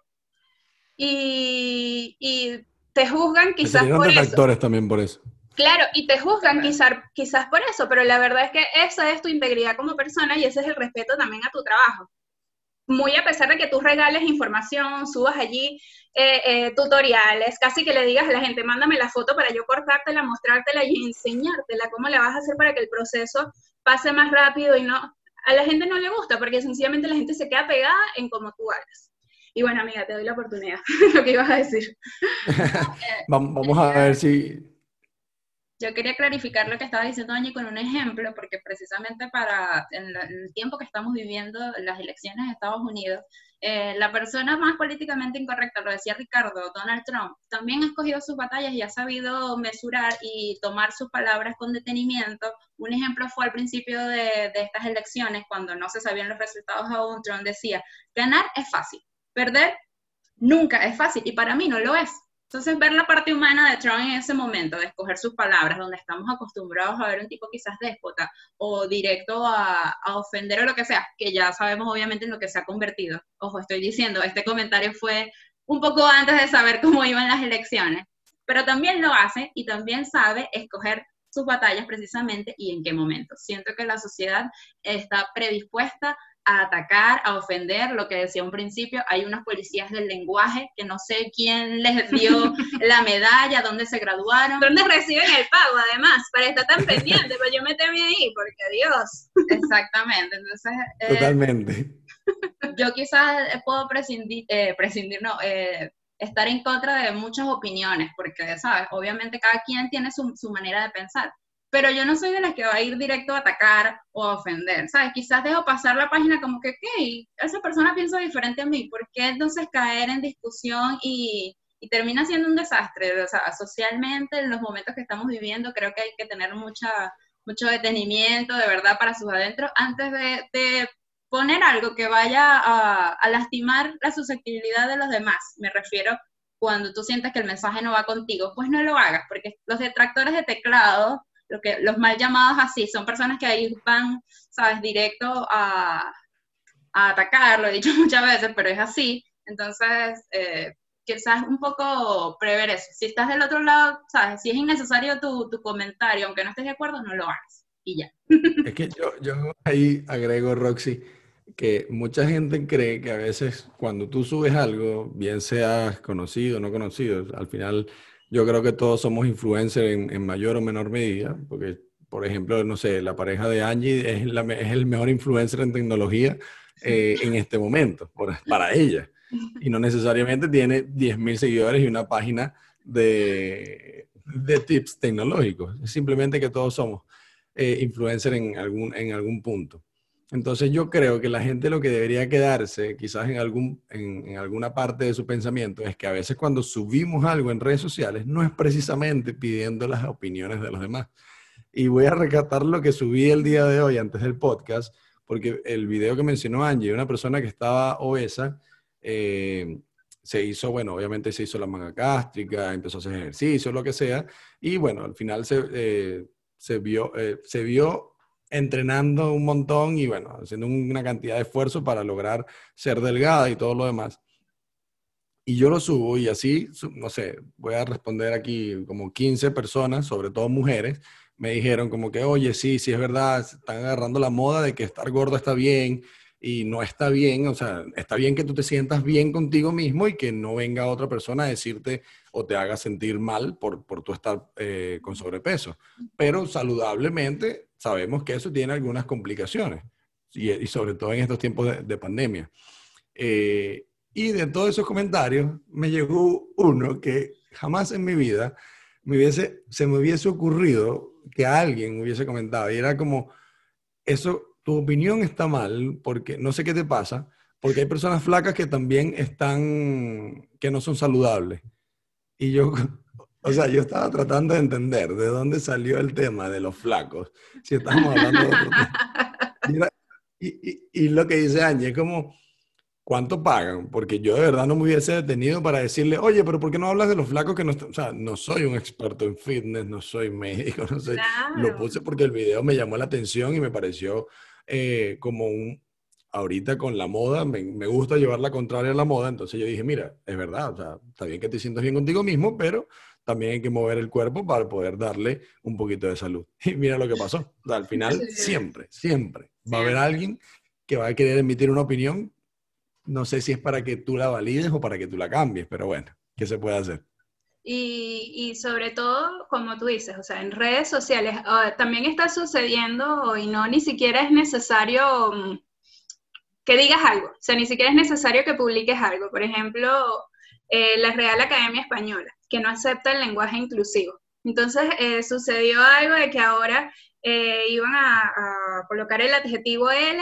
Y, y te juzgan quizás por eso. también por eso. Claro, y te juzgan quizás, quizás por eso, pero la verdad es que esa es tu integridad como persona y ese es el respeto también a tu trabajo muy a pesar de que tú regales información, subas allí eh, eh, tutoriales, casi que le digas a la gente, mándame la foto para yo cortártela, mostrártela y enseñártela cómo la vas a hacer para que el proceso pase más rápido y no, a la gente no le gusta porque sencillamente la gente se queda pegada en cómo tú hagas. Y bueno, amiga, te doy la oportunidad, <laughs> lo que ibas a decir. <laughs> Vamos a ver si, yo quería clarificar lo que estaba diciendo Angie con un ejemplo, porque precisamente para el, tiempo que estamos viviendo, las elecciones de Estados Unidos, eh, la persona más políticamente incorrecta, lo decía Ricardo, Donald Trump, también ha escogido sus batallas y ha sabido mesurar y tomar sus palabras con detenimiento. Un ejemplo fue al principio de, de estas elecciones, cuando no se sabían los resultados aún, Trump decía, ganar es fácil, perder nunca es fácil, y para mí no lo es. Entonces, ver la parte humana de Trump en ese momento, de escoger sus palabras, donde estamos acostumbrados a ver un tipo quizás déspota o directo a, ofender o lo que sea, que ya sabemos obviamente en lo que se ha convertido. Ojo, estoy diciendo, este comentario fue un poco antes de saber cómo iban las elecciones, pero también lo hace y también sabe escoger sus batallas precisamente y en qué momento. Siento que la sociedad está predispuesta a atacar, a ofender, lo que decía un principio, hay unos policías del lenguaje que no sé quién les dio <laughs> la medalla, dónde se graduaron. ¿Dónde reciben el pago además? Para estar tan pendiente, para yo meterme ahí, porque Dios. Exactamente, entonces... Eh, Totalmente. Yo quizás puedo prescindir, eh, prescindir no, eh, estar en contra de muchas opiniones, porque, ¿sabes? Obviamente cada quien tiene su, su manera de pensar pero yo no soy de las que va a ir directo a atacar o a ofender, ¿sabes? Quizás dejo pasar la página como que, ok, esa persona piensa diferente a mí, ¿por qué entonces caer en discusión y, y termina siendo un desastre? O sea, socialmente, en los momentos que estamos viviendo, creo que hay que tener mucha, mucho detenimiento, de verdad, para sus adentros, antes de, de poner algo que vaya a, a lastimar la susceptibilidad de los demás. Me refiero cuando tú sientes que el mensaje no va contigo, pues no lo hagas, porque los detractores de teclado lo que, los mal llamados así, son personas que ahí van, sabes, directo a, a atacar, lo he dicho <laughs> muchas veces, pero es así. Entonces, eh, quizás un poco prever eso. Si estás del otro lado, sabes, si es innecesario tu, tu comentario, aunque no estés de acuerdo, no lo hagas. Y ya. <laughs> Es que yo, yo ahí agrego, Roxy, que mucha gente cree que a veces cuando tú subes algo, bien seas conocido o no conocido, al final yo creo que todos somos influencers en, mayor o menor medida, porque, por ejemplo, no sé, la pareja de Angie es, es el mejor influencer en tecnología eh, en este momento, para ella. Y no necesariamente tiene 10.000 seguidores y una página de, de tips tecnológicos. Es simplemente que todos somos eh, influencers en algún, en algún punto. Entonces yo creo que la gente lo que debería quedarse quizás en, algún, en, alguna parte de su pensamiento es que a veces cuando subimos algo en redes sociales no es precisamente pidiendo las opiniones de los demás. Y voy a recatar lo que subí el día de hoy antes del podcast, porque el video que mencionó Angie, una persona que estaba obesa, eh, se hizo, bueno, obviamente se hizo la manga gástrica, empezó a hacer ejercicio, lo que sea, y bueno, al final se, eh, se vio, eh, se vio entrenando un montón y bueno, haciendo una cantidad de esfuerzo para lograr ser delgada y todo lo demás. Y yo lo subo y así, no sé, voy a responder aquí como 15 personas, sobre todo mujeres, me dijeron como que, oye, sí, sí es verdad, están agarrando la moda de que estar gordo está bien y no está bien, o sea, está bien que tú te sientas bien contigo mismo y que no venga otra persona a decirte o te haga sentir mal por, por tu estar eh, con sobrepeso. Pero saludablemente sabemos que eso tiene algunas complicaciones, y, sobre todo en estos tiempos de, pandemia. Eh, y de todos esos comentarios me llegó uno que jamás en mi vida me hubiese, se me hubiese ocurrido que alguien hubiese comentado. Y era como, eso, tu opinión está mal, porque no sé qué te pasa, porque hay personas flacas que también están, que no son saludables. Y yo o sea, yo estaba tratando de entender de dónde salió el tema de los flacos. Si estamos hablando de... <laughs> Y, y, lo que dice Angie es como, ¿cuánto pagan? Porque yo de verdad no me hubiese detenido para decirle, oye, pero ¿por qué no hablas de los flacos que no están? O sea, no soy un experto en fitness, no soy médico, <laughs> no sé. Lo puse porque el video me llamó la atención y me pareció eh, como un, ahorita con la moda, me, me, gusta llevar la contraria a la moda, entonces yo dije, mira, es verdad, o sea, está bien que te sientas bien contigo mismo, pero también hay que mover el cuerpo para poder darle un poquito de salud. <laughs> Y mira lo que pasó. al final, <laughs> siempre, siempre va a haber alguien que va a querer emitir una opinión. No sé si es para que tú la valides o para que tú la cambies, pero bueno, ¿qué se puede hacer? Y, y, sobre todo, como tú dices, o sea, en redes sociales ah, también está sucediendo y no ni siquiera es necesario mm, que digas algo, o sea, ni siquiera es necesario que publiques algo. Por ejemplo, eh, la Real Academia Española que no acepta el lenguaje inclusivo. Entonces eh, sucedió algo de que ahora eh, iban a, colocar el adjetivo L,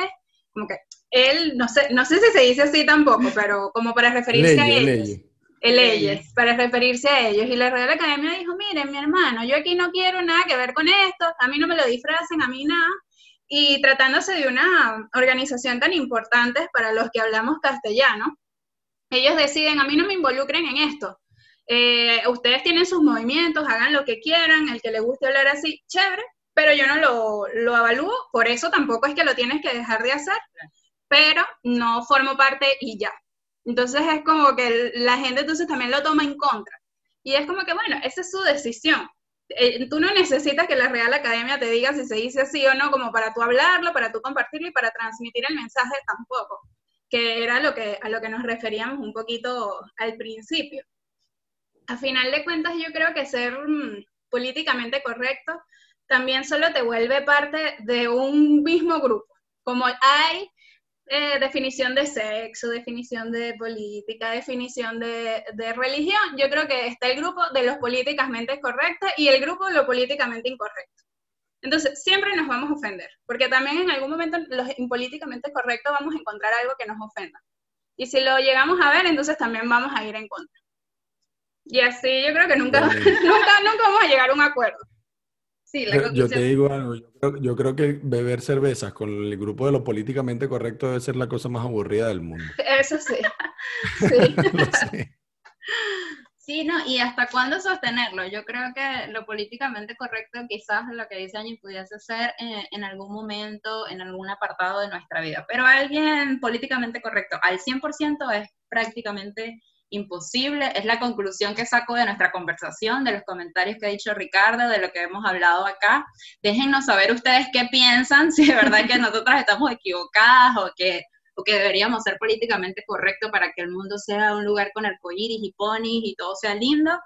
como que él, no sé, no sé si se dice así tampoco, pero como para referirse a ellos. El leyes, para referirse a ellos. Y la Real Academia dijo, miren, mi hermano, yo aquí no quiero nada que ver con esto, a mí no me lo disfracen, a mí nada. Y tratándose de una organización tan importante para los que hablamos castellano, ellos deciden, a mí no me involucren en esto. Eh, ustedes tienen sus movimientos, hagan lo que quieran, el que le guste hablar así, chévere, pero yo no lo, lo avalúo, por eso tampoco es que lo tienes que dejar de hacer, pero no formo parte y ya. Entonces es como que la gente entonces también lo toma en contra. Y es como que, bueno, esa es su decisión. Eh, tú no necesitas que la Real Academia te diga si se dice así o no, como para tú hablarlo, para tú compartirlo y para transmitir el mensaje tampoco, que era lo que, a lo que nos referíamos un poquito al principio a final de cuentas yo creo que ser mm, políticamente correcto también solo te vuelve parte de un mismo grupo. Como hay eh, definición de sexo, definición de política, definición de, religión, yo creo que está el grupo de los políticamente correctos y el grupo de lo políticamente incorrecto. Entonces, siempre nos vamos a ofender, porque también en algún momento los impolíticamente correctos vamos a encontrar algo que nos ofenda. Y si lo llegamos a ver, entonces también vamos a ir en contra. Y así yo creo que nunca, <laughs> nunca, nunca vamos a llegar a un acuerdo. Sí, la Yo, yo te digo algo, yo creo, yo creo que beber cervezas con el grupo de lo políticamente correcto debe ser la cosa más aburrida del mundo. <laughs> Eso sí. <laughs> Sí. No, y hasta cuándo sostenerlo. Yo creo que lo políticamente correcto, quizás lo que dice Angie, pudiese ser eh, en algún momento, en algún apartado de nuestra vida. Pero alguien políticamente correcto al 100% es prácticamente imposible. Es la conclusión que saco de nuestra conversación, de los comentarios que ha dicho Ricardo, de lo que hemos hablado acá. Déjennos saber ustedes qué piensan, <laughs> si de verdad que nosotras estamos equivocadas o que o que deberíamos ser políticamente correctos para que el mundo sea un lugar con arcoíris y ponis y todo sea lindo,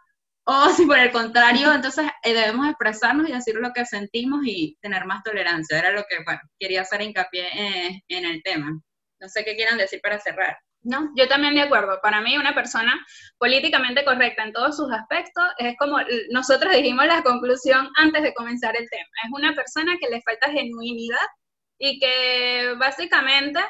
o <laughs> si por el contrario, entonces eh, debemos expresarnos y decir lo que sentimos y tener más tolerancia. Era lo que, bueno, quería hacer hincapié eh, en el tema. No sé qué quieran decir para cerrar. No, yo también de acuerdo. Para mí, una persona políticamente correcta en todos sus aspectos es como nosotros dijimos la conclusión antes de comenzar el tema. Es una persona que le falta genuinidad y que básicamente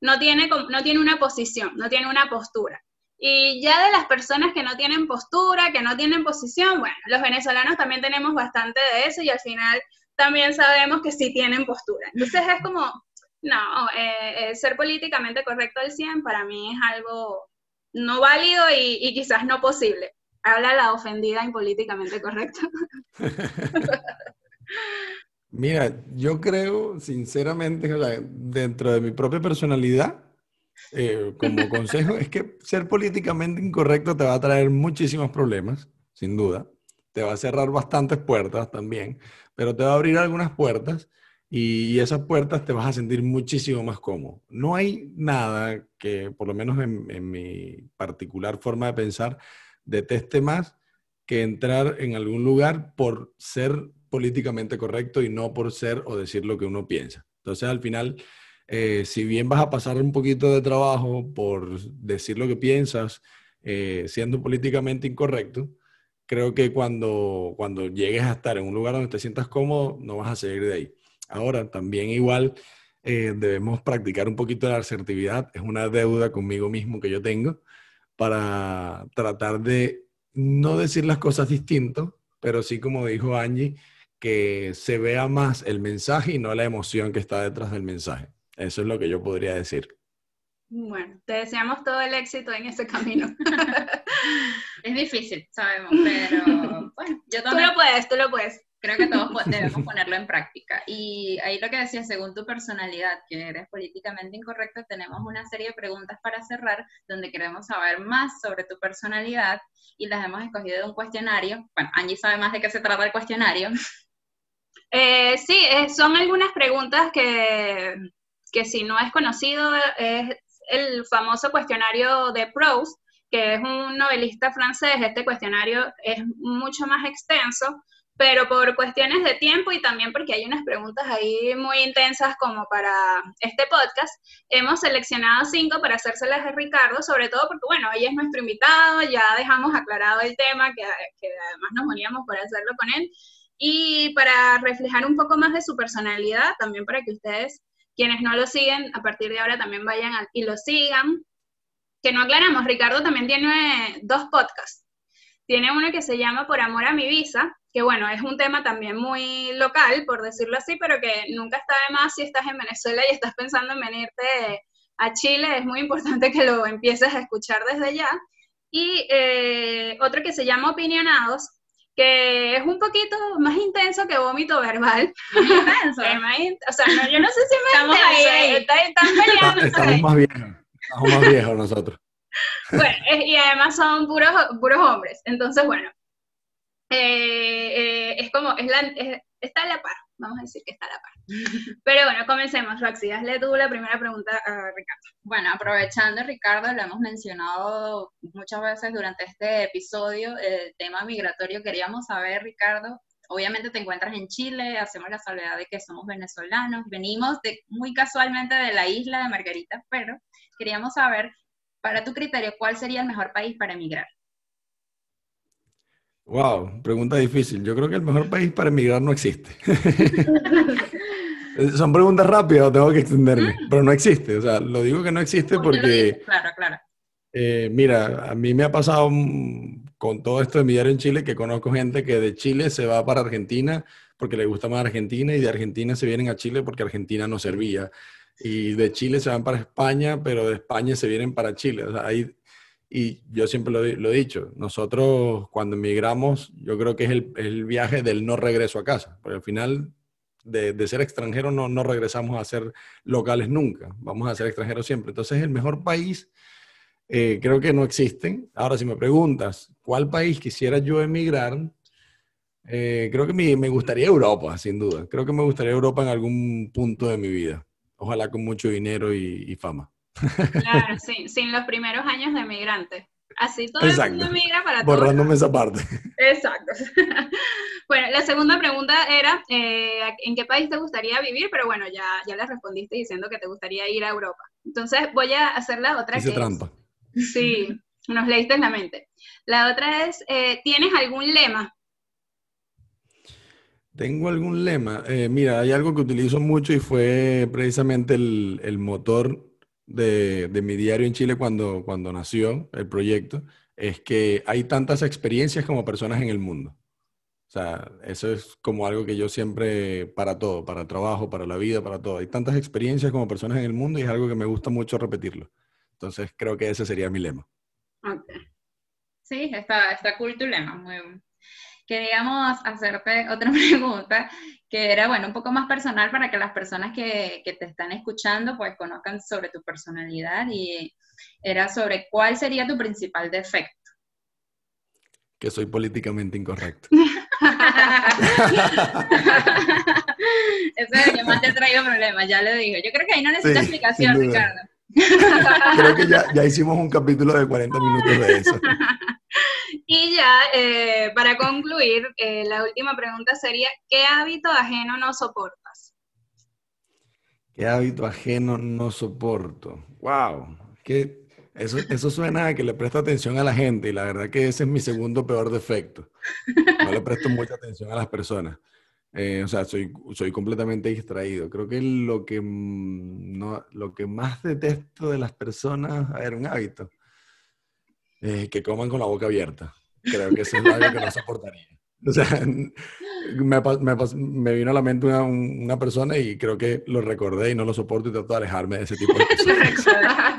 no tiene, no tiene una posición, no tiene una postura. Y ya de las personas que no tienen postura, que no tienen posición, bueno, los venezolanos también tenemos bastante de eso y al final también sabemos que sí tienen postura. Entonces es como, no, eh, eh, ser políticamente correcto al 100 para mí es algo no válido y, y quizás no posible. Habla la ofendida impolíticamente correcta. <laughs> Mira, yo creo, sinceramente, o sea, dentro de mi propia personalidad, eh, como <laughs> consejo, es que ser políticamente incorrecto te va a traer muchísimos problemas, sin duda. Te va a cerrar bastantes puertas también, pero te va a abrir algunas puertas y esas puertas te vas a sentir muchísimo más cómodo. No hay nada que, por lo menos en, en mi particular forma de pensar, deteste más que entrar en algún lugar por ser políticamente correcto y no por ser o decir lo que uno piensa. Entonces, al final, eh, si bien vas a pasar un poquito de trabajo por decir lo que piensas, eh, siendo políticamente incorrecto, creo que cuando, cuando llegues a estar en un lugar donde te sientas cómodo, no vas a seguir de ahí. Ahora, también igual eh, debemos practicar un poquito la asertividad. Es una deuda conmigo mismo que yo tengo para tratar de no decir las cosas distinto, pero sí, como dijo Angie, que se vea más el mensaje y no la emoción que está detrás del mensaje. Eso es lo que yo podría decir. Bueno, te deseamos todo el éxito en ese camino. <laughs> Es difícil, sabemos, pero bueno, yo Tú también lo puedes, tú lo puedes. Creo que todos debemos ponerlo en práctica. Y ahí lo que decía, según tu personalidad, que eres políticamente incorrecto, tenemos una serie de preguntas para cerrar donde queremos saber más sobre tu personalidad y las hemos escogido de un cuestionario. Bueno, Angie sabe más de qué se trata el cuestionario. <laughs> Eh, sí, eh, son algunas preguntas que, que si no es conocido, es el famoso cuestionario de Proust, que es un novelista francés. Este cuestionario es mucho más extenso, pero por cuestiones de tiempo y también porque hay unas preguntas ahí muy intensas como para este podcast, hemos seleccionado cinco para hacérselas a Ricardo, sobre todo porque, bueno, ella es nuestro invitado, ya dejamos aclarado el tema, que, que además nos uníamos por hacerlo con él. Y para reflejar un poco más de su personalidad, también para que ustedes, quienes no lo siguen, a partir de ahora también vayan a- y lo sigan. Que no aclaramos, Ricardo también tiene dos podcasts. Tiene uno que se llama Por Amor a mi Visa, que bueno, es un tema también muy local, por decirlo así, pero que nunca está de más si estás en Venezuela y estás pensando en venirte a Chile, es muy importante que lo empieces a escuchar desde ya. Y eh, otro que se llama Opinionados, que es un poquito más intenso que vómito verbal. <laughs> Intenso. Es más in- o sea, no, yo no sé si me Estamos ahí, intenso, ahí. está- están Está- peleando. Estamos más viejos. Estamos más viejos nosotros. Bueno, y además son puros, puros hombres. Entonces, bueno, eh, eh, es como, es la, es- está a la par, vamos a decir que está a la par. Pero bueno, comencemos, Roxy, hazle tú la primera pregunta a Ricardo. Bueno, aprovechando, Ricardo, lo hemos mencionado muchas veces durante este episodio, el tema migratorio. Queríamos saber, Ricardo, obviamente te encuentras en Chile, hacemos la salvedad de que somos venezolanos, venimos de, muy casualmente de la isla de Margarita, pero queríamos saber, para tu criterio, ¿cuál sería el mejor país para emigrar? Wow, pregunta difícil. Yo creo que el mejor país para emigrar no existe. <laughs> Son preguntas rápidas, tengo que extenderme, pero no existe. O sea, lo digo que no existe porque... Claro, claro. Eh, mira, a mí me ha pasado mm, con todo esto de mi diario en Chile que conozco gente que de Chile se va para Argentina porque le gusta más Argentina y de Argentina se vienen a Chile porque Argentina no servía. Y de Chile se van para España, pero de España se vienen para Chile. O sea, hay, y yo siempre lo, lo, he dicho, nosotros cuando emigramos, yo creo que es el, el, viaje del no regreso a casa, porque al final de, de ser extranjero no, no, regresamos a ser locales nunca, vamos a ser extranjeros siempre. Entonces el mejor país eh, creo que no existen. Ahora, si me preguntas, ¿cuál país quisiera yo emigrar? Eh, creo que me, me gustaría Europa, sin duda. Creo que me gustaría Europa en algún punto de mi vida. Ojalá con mucho dinero y, y fama. Claro, <laughs> sí, sin los primeros años de migrante. Así todo Exacto. el mundo migra para todo. Borrándome esa parte. Exacto. <laughs> bueno, la segunda pregunta era, eh, ¿en qué país te gustaría vivir? Pero bueno, ya, ya le respondiste diciendo que te gustaría ir a Europa. Entonces voy a hacer la otra. Hice que trampa. Es, sí, nos leíste en la mente. La otra es, eh, ¿tienes algún lema? Tengo algún lema. Eh, mira, hay algo que utilizo mucho y fue precisamente el, motor de, mi diario en Chile cuando, cuando nació el proyecto, es que hay tantas experiencias como personas en el mundo. O sea, eso es como algo que yo siempre, para todo, para el trabajo, para la vida, para todo. Hay tantas experiencias como personas en el mundo y es algo que me gusta mucho repetirlo. Entonces, creo que ese sería mi lema. Okay. Sí, está, está cool tu lema. Muy, queríamos hacerte otra <laughs> pregunta que era, bueno, un poco más personal para que las personas que, que, te están escuchando pues conozcan sobre tu personalidad y era sobre cuál sería tu principal defecto. Que soy políticamente incorrecto. <laughs> Eso es lo más te ha traído problemas, ya le digo. Yo creo que ahí no necesita sí, explicación, Ricardo. Creo que ya, ya hicimos un capítulo de 40 minutos de eso. <laughs> Y ya, eh, para concluir, eh, la última pregunta sería, ¿qué hábito ajeno no soportas? ¿Qué hábito ajeno no soporto? ¡Wow! Que eso, eso suena a que le presto atención a la gente y la verdad que ese es mi segundo peor defecto. No le presto mucha atención a las personas. Eh, o sea, soy, soy completamente distraído. Creo que lo que, no, lo que más detesto de las personas, a ver, un hábito, eh, que coman con la boca abierta. Creo que eso es algo que no soportaría. O sea, <laughs> me, me, me vino a la mente una, una, persona y creo que lo recordé y no lo soporto y trato de alejarme de ese tipo de <laughs> cosas.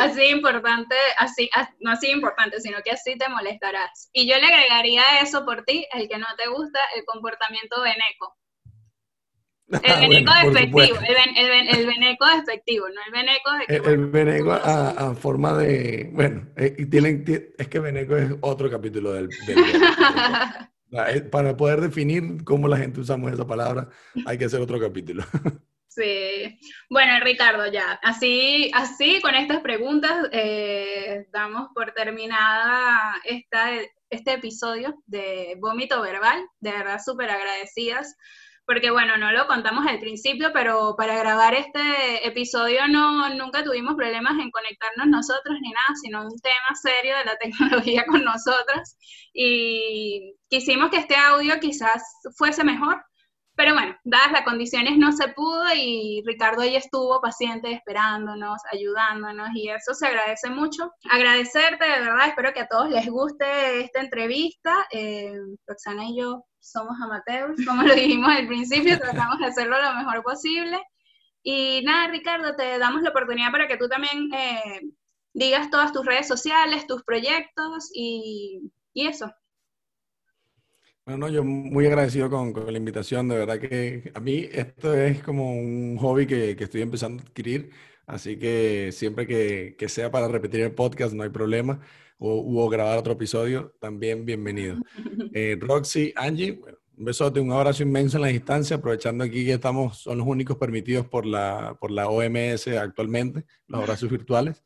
así importante, así, no así importante, sino que así te molestarás. Y yo le agregaría eso por ti, el que no te gusta, el comportamiento veneco. <laughs> El veneco bueno, despectivo, el, ven, el, ven, el, veneco despectivo, no el veneco de que, El, bueno, el veneco a, a, forma de, bueno, eh, y tienen, es que veneco es otro capítulo del... del para poder definir cómo la gente usamos esa palabra, hay que hacer otro capítulo. <laughs> Sí. Bueno, Ricardo, ya. Así, así con estas preguntas eh, damos por terminada esta, este episodio de Vómito Verbal. De verdad, súper agradecidas. Porque bueno, no lo contamos al principio, pero para grabar este episodio no, nunca tuvimos problemas en conectarnos nosotros ni nada, sino un tema serio de la <laughs> tecnología con nosotros. Y quisimos que este audio quizás fuese mejor, pero bueno, dadas las condiciones no se pudo y Ricardo ahí estuvo paciente esperándonos, ayudándonos y eso se agradece mucho. Agradecerte, de verdad, espero que a todos les guste esta entrevista. Eh, Roxana y yo somos amateurs, como lo dijimos al principio, <laughs> tratamos de hacerlo lo mejor posible. Y nada, Ricardo, te damos la oportunidad para que tú también eh, digas todas tus redes sociales, tus proyectos y, y eso. Bueno, no, yo muy agradecido con, con, la invitación, de verdad que a mí esto es como un hobby que, que estoy empezando a adquirir, así que siempre que, que, sea para repetir el podcast no hay problema, o, o grabar otro episodio, también bienvenido. <laughs> Eh, Roxy, Angie, bueno, un besote, un abrazo inmenso en la distancia, aprovechando aquí que estamos, son los únicos permitidos por la, por la OMS actualmente, los abrazos virtuales.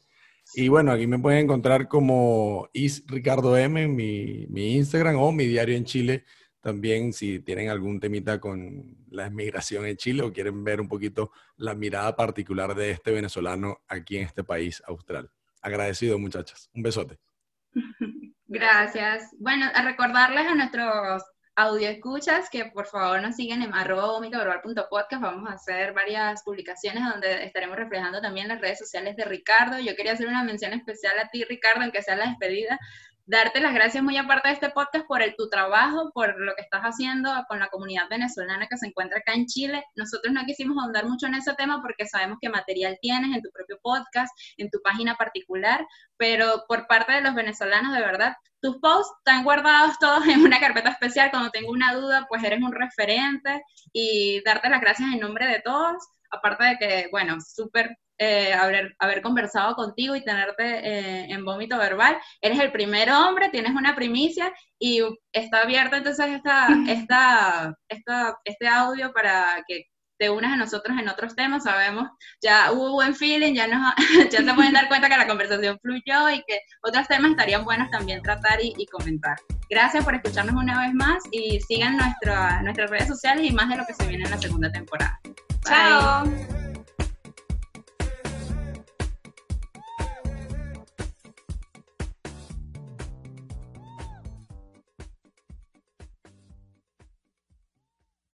Y bueno, aquí me pueden encontrar como Is Ricardo M, mi, mi Instagram o mi diario en Chile. También si tienen algún temita con la inmigración en Chile o quieren ver un poquito la mirada particular de este venezolano aquí en este país austral. Agradecido, muchachas. Un besote. <laughs> Gracias. Bueno, a recordarles a nuestros audio escuchas que por favor nos sigan en arroba podcast. Vamos a hacer varias publicaciones donde estaremos reflejando también las redes sociales de Ricardo. Yo quería hacer una mención especial a ti, Ricardo, aunque sea la despedida, darte las gracias muy aparte de este podcast por el, tu trabajo, por lo que estás haciendo con la comunidad venezolana que se encuentra acá en Chile. Nosotros no quisimos ahondar mucho en ese tema porque sabemos que material tienes en tu propio podcast, en tu página particular, pero por parte de los venezolanos, de verdad, tus posts están guardados todos en una carpeta especial. Cuando tengo una duda, pues eres un referente y darte las gracias en nombre de todos. Aparte de que, bueno, súper eh, haber, haber, conversado contigo y tenerte eh, en vómito verbal. Eres el primer hombre, tienes una primicia y está abierto entonces esta, <laughs> esta, esta, este audio para que te unas a nosotros en otros temas. Sabemos, ya hubo buen feeling, ya, nos, <laughs> ya se pueden dar cuenta que la conversación fluyó y que otros temas estarían buenos también tratar y, y comentar. Gracias por escucharnos una vez más y sigan nuestra, nuestras redes sociales y más de lo que se viene en la segunda temporada. Chao.